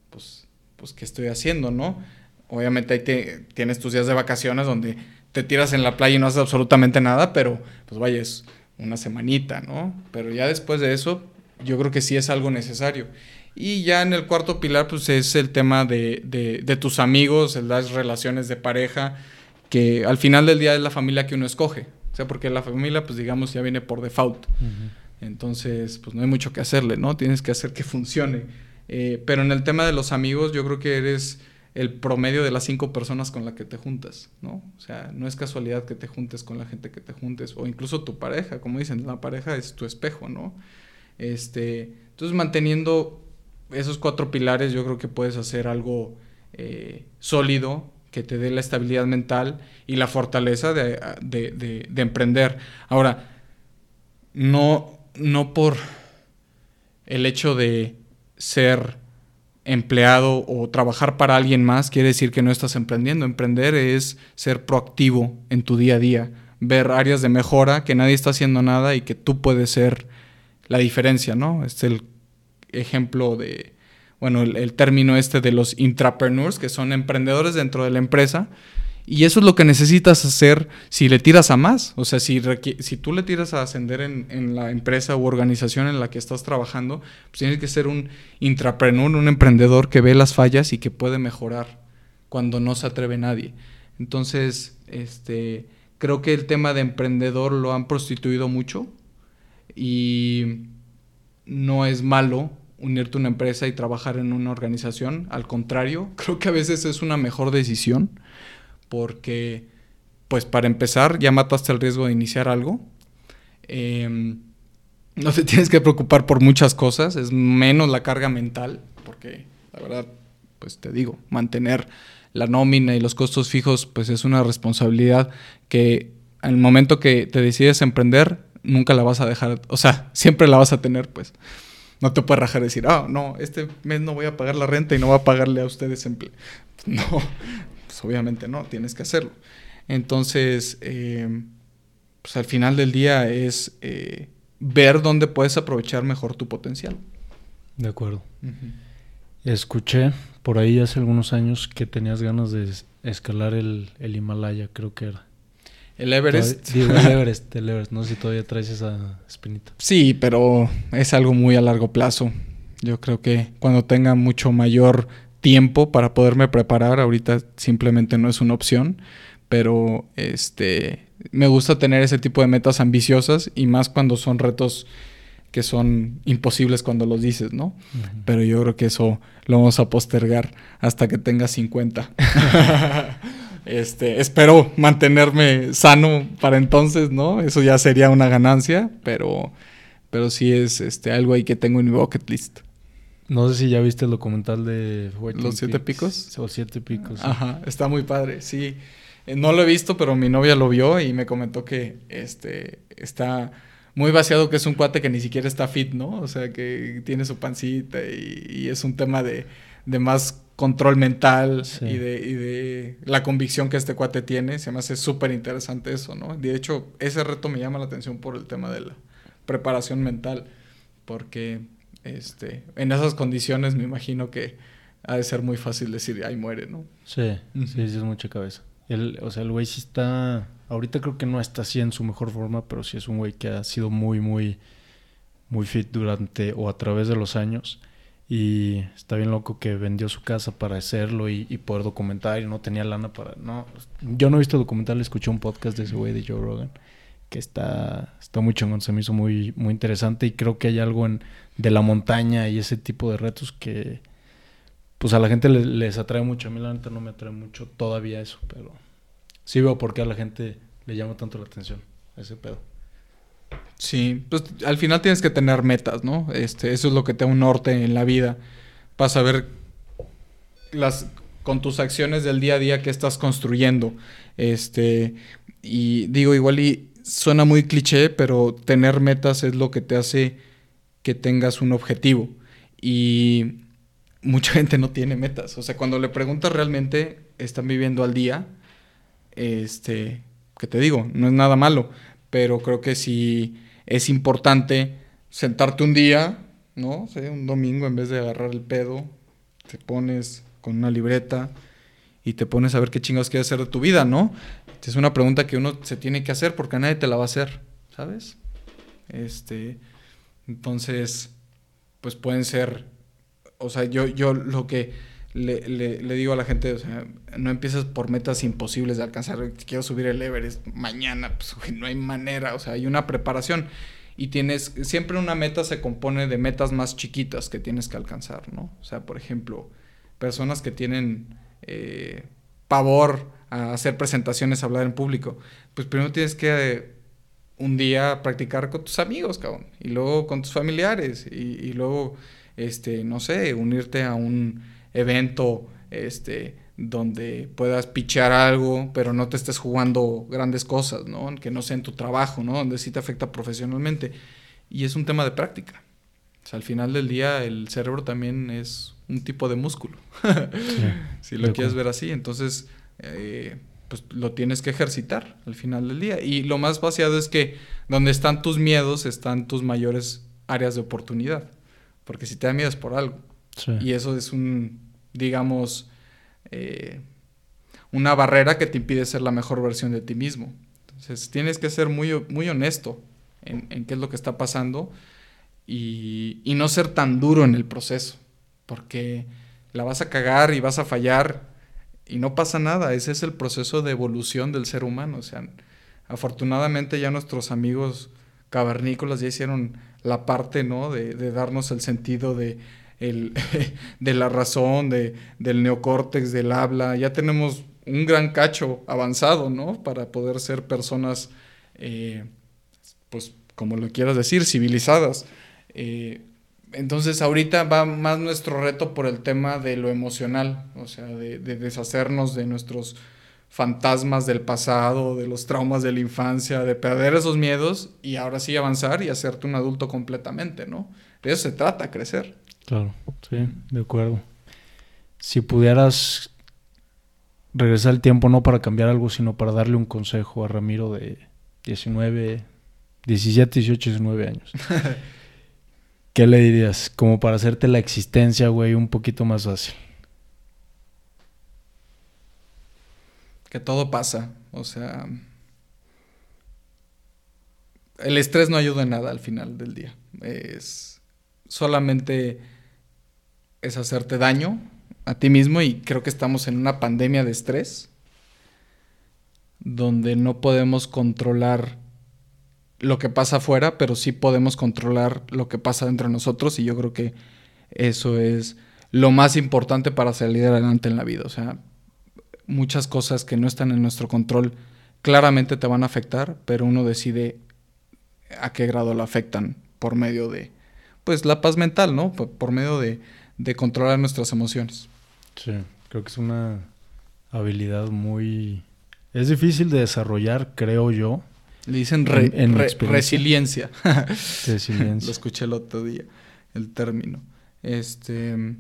[SPEAKER 1] pues pues, ¿qué estoy haciendo, no? Obviamente ahí te, tienes tus días de vacaciones donde te tiras en la playa y no haces absolutamente nada, pero pues vaya, es una semanita, ¿no? Pero ya después de eso, yo creo que sí es algo necesario. Y ya en el cuarto pilar, pues es el tema de, de, tus amigos, las relaciones de pareja, que al final del día es la familia que uno escoge. O sea, porque la familia, pues digamos, ya viene por default. Entonces, pues no hay mucho que hacerle, ¿no? Tienes que hacer que funcione. Eh, pero en el tema de los amigos, yo creo que eres el promedio de las cinco personas con las que te juntas, ¿no? O sea, no es casualidad que te juntes con la gente que te juntes, o incluso tu pareja, como dicen, la pareja es tu espejo, ¿no? Este, entonces, manteniendo esos cuatro pilares, yo creo que puedes hacer algo eh, sólido que te dé la estabilidad mental y la fortaleza de, de emprender. Ahora, no, no por el hecho de ser empleado o trabajar para alguien más quiere decir que no estás emprendiendo. Emprender es ser proactivo en tu día a día, ver áreas de mejora que nadie está haciendo nada y que tú puedes ser la diferencia, ¿no? Es el ejemplo de, bueno, el, término este de los intrapreneurs, que son emprendedores dentro de la empresa. Y eso es lo que necesitas hacer si le tiras a más. O sea, si, si tú le tiras a ascender en, la empresa u organización en la que estás trabajando, pues tienes que ser un intrapreneur, un emprendedor que ve las fallas y que puede mejorar cuando no se atreve nadie. Entonces, este, creo que el tema de emprendedor lo han prostituido mucho y no es malo unirte a una empresa y trabajar en una organización. Al contrario, (laughs) creo que a veces es una mejor decisión porque, pues para empezar, ya mataste el riesgo de iniciar algo. Em, no te (laughs) tienes que preocupar por muchas cosas, es menos la carga mental, porque la verdad, pues te digo, mantener la nómina y los costos fijos, pues es una responsabilidad que al momento que te decides emprender, nunca la vas a dejar, o sea, siempre la vas a tener, pues. No te puedes rajar y decir, ah, no, este mes no voy a pagar la renta y no voy a pagarle a ustedes empleo. (laughs) No, pues obviamente no, tienes que hacerlo. Entonces, eh, pues al final del día es eh, ver dónde puedes aprovechar mejor tu potencial.
[SPEAKER 2] De acuerdo. Escuché por ahí hace algunos años que tenías ganas de escalar el, el Himalaya, creo que era.
[SPEAKER 1] El Everest.
[SPEAKER 2] el Everest, el Everest. No sé si todavía traes esa espinita.
[SPEAKER 1] Sí, pero es algo muy a largo plazo. Yo creo que cuando tenga mucho mayor tiempo para poderme preparar, ahorita simplemente no es una opción. Pero este me gusta tener ese tipo de metas ambiciosas y más cuando son retos que son imposibles cuando los dices, ¿no? Pero yo creo que eso lo vamos a postergar hasta que tenga 50. (laughs) Este, espero mantenerme sano para entonces, ¿no? Eso ya sería una ganancia, pero, pero sí es este, algo ahí que tengo en mi bucket list.
[SPEAKER 2] No sé si ya viste el documental de
[SPEAKER 1] Los siete picos.
[SPEAKER 2] Los siete picos.
[SPEAKER 1] Ajá, está muy padre, sí. Eh, no lo he visto, pero mi novia lo vio y me comentó que este está muy vaciado, que es un cuate que ni siquiera está fit, ¿no? O sea, que tiene su pancita y, y es un tema de, de más control mental y, de, la convicción que este cuate tiene. Se me hace súper interesante eso, ¿no? De hecho, ese reto me llama la atención por el tema de la preparación mental, porque este, en esas condiciones me imagino que ha de ser muy fácil decir, ay, muere, ¿no?
[SPEAKER 2] Sí, sí, sí, es mucha cabeza. El, o sea, el güey sí está, ahorita creo que no está así en su mejor forma, pero sí es un güey que ha sido muy, muy, muy fit durante o a través de los años. Y está bien loco que vendió su casa para hacerlo y, poder documentar y no tenía lana para... No, yo no he visto documental, escuché un podcast de ese güey de Joe Rogan que está, está muy chingón, se me hizo muy, muy interesante y creo que hay algo en, de la montaña y ese tipo de retos que pues a la gente les, atrae mucho. A mí la neta no me atrae mucho todavía eso, pero sí veo por qué a la gente le llama tanto la atención ese pedo.
[SPEAKER 1] Sí, pues al final tienes que tener metas, ¿no? Este, eso es lo que te da un norte en la vida. Para saber las, con tus acciones del día a día que estás construyendo. Este, y digo, igual y suena muy cliché, pero tener metas es lo que te hace que tengas un objetivo. Y mucha (laughs) gente no tiene metas. O sea, cuando le preguntas realmente, están viviendo al día, este, que te digo, no es nada malo, pero creo que si es importante sentarte un día, ¿no? un domingo, en vez de agarrar el pedo, te pones con una libreta y te pones a ver qué chingados quieres hacer de tu vida, ¿no? Es una pregunta que uno se tiene que hacer porque nadie te la va a hacer, ¿sabes? Este, entonces, pues pueden ser, o sea, yo, yo lo que le, le, digo a la gente, o sea, no empieces por metas imposibles de alcanzar. Quiero subir el Everest mañana, pues no hay manera, o sea, hay una preparación. Y tienes, siempre una meta se compone de metas más chiquitas que tienes que alcanzar, ¿no? O sea, por ejemplo, personas que tienen eh, pavor a hacer presentaciones, a hablar en público, pues primero tienes que eh, un día practicar con tus amigos, cabrón, y luego con tus familiares, y, y luego, este, no sé, unirte a un evento este, donde puedas pichar algo, pero no te estés jugando grandes cosas, ¿no? Que no sea en tu trabajo, ¿no? Donde sí te afecta profesionalmente. Y es un tema de práctica. O sea, al final del día el cerebro también es un tipo de músculo. (laughs) si lo quieres ver así, entonces eh, pues lo tienes que ejercitar al final del día. Y lo más vaciado es que donde están tus miedos están tus mayores áreas de oportunidad. Porque si te da miedo es por algo. Y eso es un, digamos, eh, una barrera que te impide ser la mejor versión de ti mismo. Entonces tienes que ser muy, muy honesto en, qué es lo que está pasando y, no ser tan duro en el proceso, porque la vas a cagar y vas a fallar y no pasa nada, ese es el proceso de evolución del ser humano. O sea, afortunadamente ya nuestros amigos cavernícolas ya hicieron la parte, ¿no? De darnos el sentido de, el, (laughs) de la razón, de, del neocórtex, del habla. Ya tenemos un gran cacho avanzado, ¿no? Para poder ser personas, eh, pues, como lo quieras decir, civilizadas. Eh, entonces ahorita va más nuestro reto por el tema de lo emocional, o sea, de, deshacernos de nuestros fantasmas del pasado, de los traumas de la infancia, de perder esos miedos y ahora sí avanzar y hacerte un adulto completamente, ¿no? De eso se trata, crecer.
[SPEAKER 2] Claro, sí, de acuerdo. Si pudieras regresar el tiempo no para cambiar algo, sino para darle un consejo a Ramiro de 19, 17, 18, 19 años. (laughs) ¿Qué le dirías? Como para hacerte la existencia, güey, un poquito más fácil.
[SPEAKER 1] Que todo pasa. O sea. El estrés no ayuda en nada al final del día. Es. Solamente es hacerte daño a ti mismo y creo que estamos en una pandemia de estrés donde no podemos controlar lo que pasa afuera, pero sí podemos controlar lo que pasa dentro de nosotros y yo creo que eso es lo más importante para salir adelante en la vida. O sea, muchas cosas que no están en nuestro control claramente te van a afectar, pero uno decide a qué grado lo afectan por medio de, pues, la paz mental, ¿no? Por, medio de, de controlar nuestras emociones.
[SPEAKER 2] Sí, creo que es una habilidad muy... Es difícil de desarrollar, creo yo,
[SPEAKER 1] le dicen resiliencia. (laughs) resiliencia. Lo escuché el otro día, el término. Este.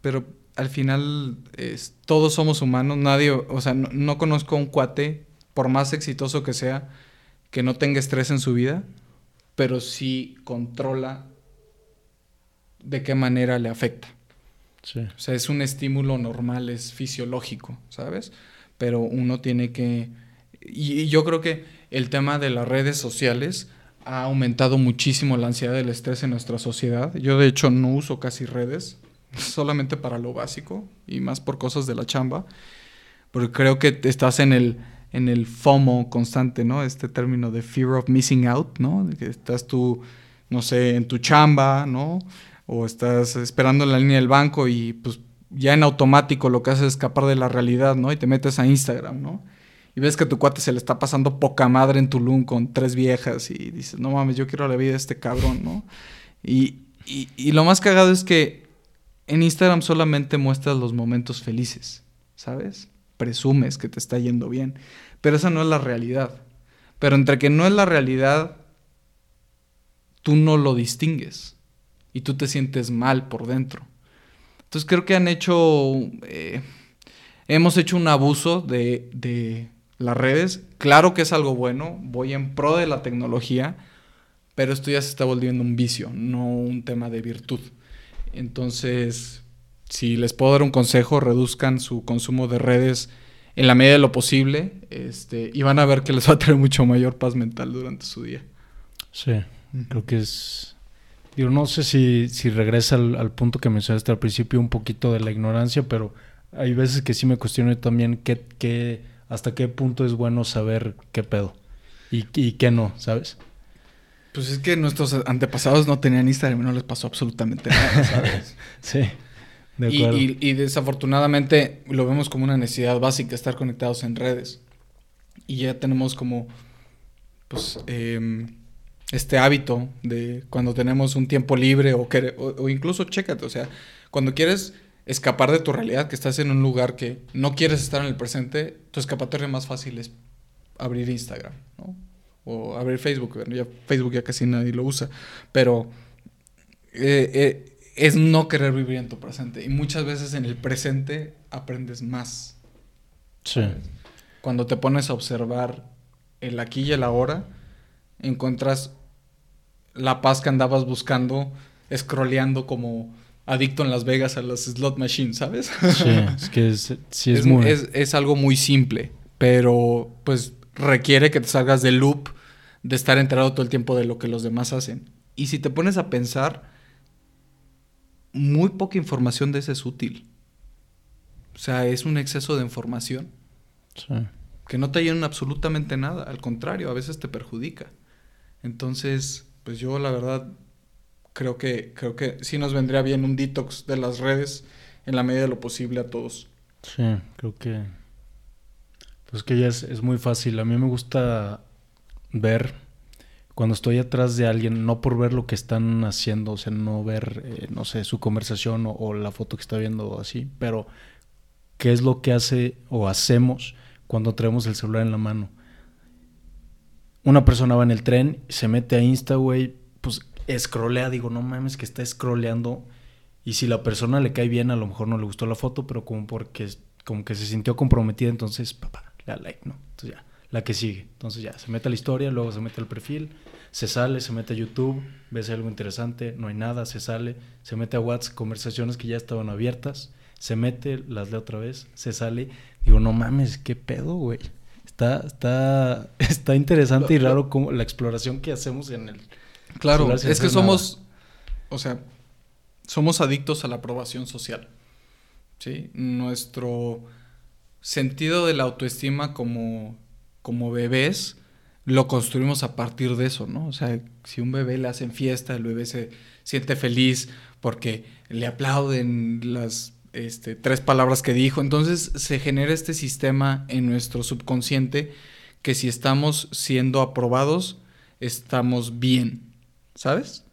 [SPEAKER 1] Pero al final, es, todos somos humanos. Nadie, o sea, no, conozco un cuate, por más exitoso que sea, que no tenga estrés en su vida, pero sí controla de qué manera le afecta. Sí. O sea, es un estímulo normal, es fisiológico, ¿sabes? Pero uno tiene que y, yo creo que el tema de las redes sociales ha aumentado muchísimo la ansiedad y el estrés en nuestra sociedad. Yo de hecho no uso casi redes, solamente para lo básico y más por cosas de la chamba, porque creo que estás en el, en el FOMO constante, ¿no? Este término de fear of missing out, ¿no? que estás tú, no sé, en tu chamba, ¿no? O estás esperando en la línea del banco y pues ya en automático lo que haces es escapar de la realidad, ¿no? Y te metes a Instagram, ¿no? y ves que tu cuate se le está pasando poca madre en Tulum con tres viejas y dices, no mames, yo quiero la vida de este cabrón, ¿no? Y, y, lo más cagado es que en Instagram solamente muestras los momentos felices, ¿sabes? Presumes que te está yendo bien, pero esa no es la realidad. Pero entre que no es la realidad, tú no lo distingues y tú te sientes mal por dentro. Entonces creo que han hecho, eh, hemos hecho un abuso de, las redes, claro que es algo bueno, voy en pro de la tecnología, pero esto ya se está volviendo un vicio, no un tema de virtud. Entonces, si les puedo dar un consejo, reduzcan su consumo de redes en la medida de lo posible este, y van a ver que les va a traer mucho mayor paz mental durante su día.
[SPEAKER 2] Sí, creo que es... Digo, no sé si, si regresa al, punto que mencionaste al principio, un poquito de la ignorancia, pero hay veces que sí me cuestiono también qué, qué hasta qué punto es bueno saber qué pedo y, y qué no, ¿sabes?
[SPEAKER 1] Pues es que nuestros antepasados no tenían Instagram y no les pasó absolutamente nada, (laughs) ¿sabes?
[SPEAKER 2] sí.
[SPEAKER 1] De acuerdo. Y, y, desafortunadamente lo vemos como una necesidad básica estar conectados en redes. Y ya tenemos como, pues, em, este hábito de cuando tenemos un tiempo libre o, que, o, o incluso chécate, o sea, cuando quieres escapar de tu realidad, que estás en un lugar que no quieres estar en el presente, tu escapatoria más fácil es abrir Instagram, ¿no? O abrir Facebook. ya Facebook ya casi nadie lo usa. Pero eh, eh, es no querer vivir en tu presente. Y muchas veces en el presente aprendes más.
[SPEAKER 2] Sí.
[SPEAKER 1] Cuando te pones a observar el aquí y el ahora, encuentras la paz que andabas buscando, scrolleando como adicto en Las Vegas a las slot machines, ¿sabes?
[SPEAKER 2] Sí, es que es, sí es,
[SPEAKER 1] es,
[SPEAKER 2] muy...
[SPEAKER 1] es- es algo muy simple, pero pues requiere que te salgas del loop de estar enterado todo el tiempo de lo que los demás hacen. Y si te pones a pensar, muy poca información de esa es útil. O sea, es un exceso de información
[SPEAKER 2] Sí.
[SPEAKER 1] que no te ayudan absolutamente nada, al contrario, a veces te perjudica. Entonces, pues yo la verdad creo que creo que sí nos vendría bien un detox de las redes en la medida de lo posible a todos.
[SPEAKER 2] Sí, creo que. Pues que ya es, es muy fácil. A mí me gusta ver cuando estoy atrás de alguien, no por ver lo que están haciendo, o sea, no ver, eh, no sé, su conversación o, la foto que está viendo o así, pero qué es lo que hace o hacemos cuando traemos el celular en la mano. Una persona va en el tren, se mete a Insta, güey, pues scrollea, digo, no mames que está scrolleando y si la persona le cae bien, a lo mejor no le gustó la foto, pero como porque como que se sintió comprometida, entonces, papá, le da like, ¿no? Entonces ya, la que sigue. Entonces ya, se mete a la historia, luego se mete al perfil, se sale, se mete a YouTube, ve si algo interesante, no hay nada, se sale, se mete a WhatsApp, conversaciones que ya estaban abiertas, se mete, las lee otra vez, se sale. Digo, no mames, qué pedo, güey. Está, está, (laughs) está interesante y raro como la exploración que hacemos en el...
[SPEAKER 1] Claro, es que somos, o sea, somos adictos a la aprobación social. ¿Sí? Nuestro sentido de la autoestima como, como bebés lo construimos a partir de eso, ¿no? O sea, si un bebé le hacen fiesta, el bebé se siente feliz porque le aplauden las este, tres palabras que dijo. Entonces se genera este sistema en nuestro subconsciente que si estamos siendo aprobados, estamos bien, ¿sabes?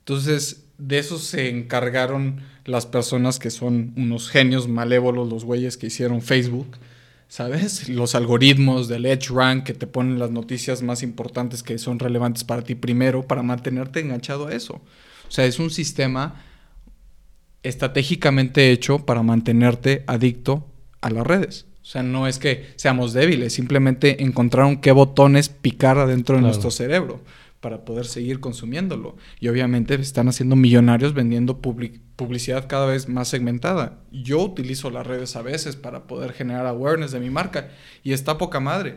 [SPEAKER 1] Entonces, de eso se encargaron las personas que son unos genios malévolos, los güeyes que hicieron Facebook, ¿sabes? Los algoritmos del Edge Rank que te ponen las noticias más importantes que son relevantes para ti primero, para mantenerte enganchado a eso. O sea, es un sistema estratégicamente hecho para mantenerte adicto a las redes. O sea, no es que seamos débiles, simplemente encontraron qué botones picar adentro de nuestro cerebro para poder seguir consumiéndolo. Y obviamente están haciendo millonarios vendiendo public- publicidad cada vez más segmentada. Yo utilizo las redes a veces para poder generar awareness de mi marca y está poca madre.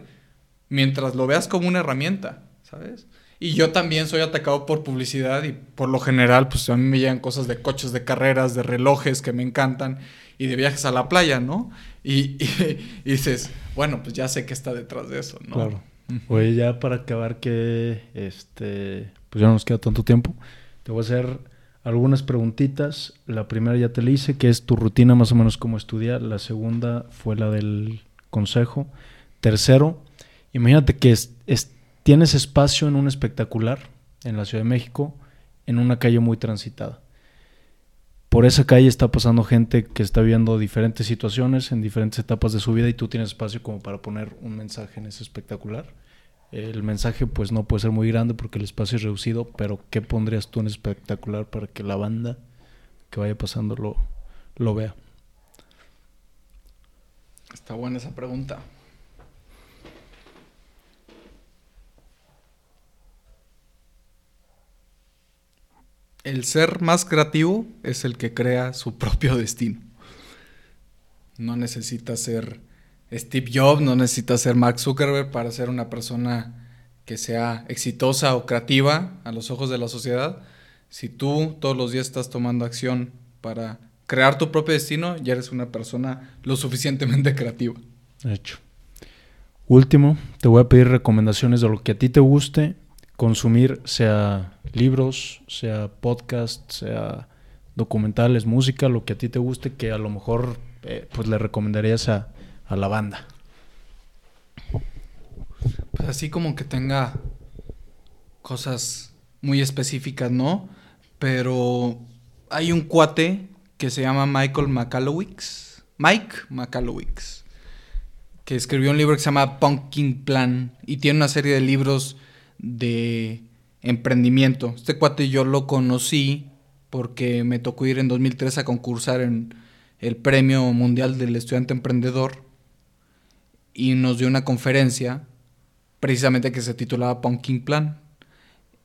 [SPEAKER 1] Mientras lo veas como una herramienta, ¿sabes? Y yo también soy atacado por publicidad y por lo general, pues a mí me llegan cosas de coches de carreras, de relojes que me encantan y de viajes a la playa, ¿no? Y, (laughs) y- dices, bueno, pues ya sé que está detrás de eso, ¿no?
[SPEAKER 2] Claro. Oye, ya para acabar que este pues ya no nos queda tanto tiempo, te voy a hacer algunas preguntitas. La primera ya te la hice, que es tu rutina más o menos como estudiar. La segunda fue la del consejo. Tercero, imagínate que es- es- tienes espacio en un espectacular en la Ciudad de México, en una calle muy transitada. Por esa calle está pasando gente que está viendo diferentes situaciones en diferentes etapas de su vida y tú tienes espacio como para poner un mensaje en ese espectacular. El mensaje pues no puede ser muy grande porque el espacio es reducido, pero ¿qué pondrías tú en espectacular para que la banda que vaya pasando lo, lo vea?
[SPEAKER 1] Está buena esa pregunta. El ser más creativo es el que crea su propio (laughs) destino. No necesita ser Steve Jobs, no necesita ser Mark Zuckerberg para ser una persona que sea exitosa o creativa a los ojos de la sociedad. Si tú todos los días estás tomando acción para crear tu propio destino, ya eres una persona lo suficientemente (laughs) creativa.
[SPEAKER 2] Hecho. Último, te voy a pedir recomendaciones de lo que a ti te guste consumir, sea libros, sea podcast, sea documentales, música, lo que a ti te guste, que a lo mejor eh, pues le recomendarías a, a la banda.
[SPEAKER 1] Pues así como que tenga cosas muy específicas, ¿no? Pero hay un cuate que se llama Michael McAllowix. Mike McAllowix. Que escribió un libro que se llama Pumpkin Plan. Y tiene una serie de libros de emprendimiento. Este cuate yo lo conocí porque me tocó ir en 2003 a concursar en el Premio Mundial del Estudiante Emprendedor y nos dio una conferencia precisamente que se titulaba Pumpkin Plan.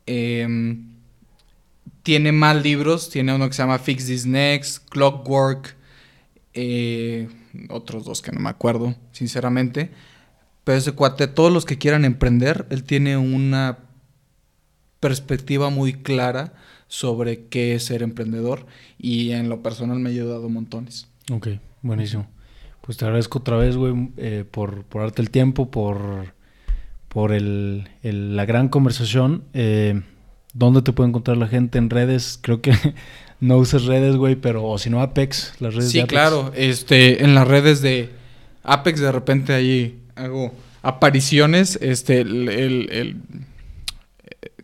[SPEAKER 1] Em, tiene más libros, tiene uno que se llama Fix This Next, Clockwork, eh, otros dos que no me acuerdo, sinceramente. Pero ese cuate, todos los que quieran emprender, él tiene una perspectiva muy clara sobre qué es ser emprendedor y en lo personal me ha ayudado montones.
[SPEAKER 2] Ok, buenísimo. Pues te agradezco otra vez, güey, eh, por, por, darte el tiempo, por, por el, la gran conversación. Eh, ¿Dónde te puede encontrar la gente en redes? Creo que (laughs) no uses redes, güey, pero si no Apex, las redes
[SPEAKER 1] sí, de Apex. claro, este, en las redes de Apex de repente ahí hago apariciones, este, el, el,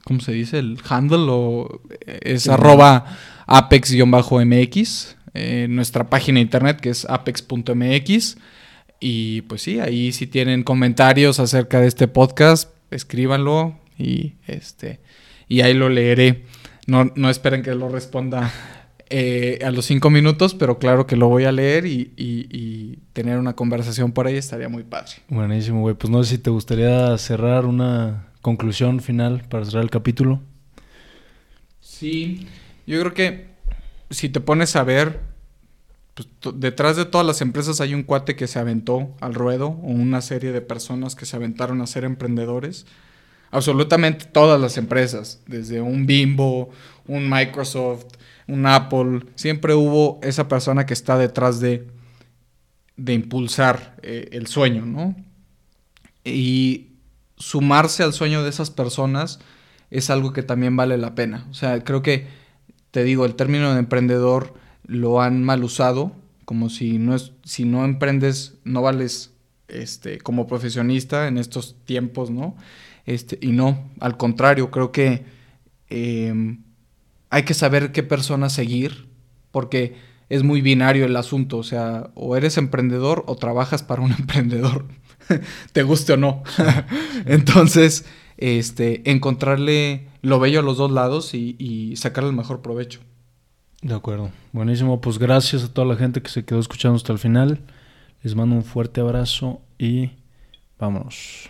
[SPEAKER 1] ¿cómo se dice? El handle o es arroba apex-mx, eh, nuestra página de internet que es apex.mx. Y pues sí, ahí si tienen comentarios acerca de este podcast, escríbanlo y este y ahí lo leeré. No, no esperen que lo responda eh, a los cinco minutos, pero claro que lo voy a leer y, y, tener una conversación por ahí estaría muy padre.
[SPEAKER 2] Buenísimo, güey. Pues no sé si te gustaría cerrar una conclusión final para cerrar el capítulo.
[SPEAKER 1] Sí, yo creo que si te pones a ver, pues, detrás de todas las empresas hay un cuate que se aventó al ruedo o una serie de personas que se aventaron a ser emprendedores absolutamente todas las empresas, desde un Bimbo, un Microsoft, un Apple, siempre hubo esa persona que está detrás de, de impulsar eh, el sueño, ¿no? Y sumarse al sueño de esas personas es algo que también vale la pena. O sea, creo que, te digo, el término de emprendedor lo han mal usado, como si no, es, si no emprendes, no vales este, como profesionista en estos tiempos, ¿no? Este, y no, al contrario, creo que em, hay que saber qué persona seguir, porque es muy binario el asunto, o sea, o eres emprendedor o trabajas para un (laughs) emprendedor, te guste o no. (laughs) Entonces, este, encontrarle lo bello a los dos lados y, y sacarle el mejor provecho.
[SPEAKER 2] De acuerdo. Buenísimo. Pues gracias a toda la gente que se quedó escuchando hasta el final. Les mando un fuerte abrazo y vámonos.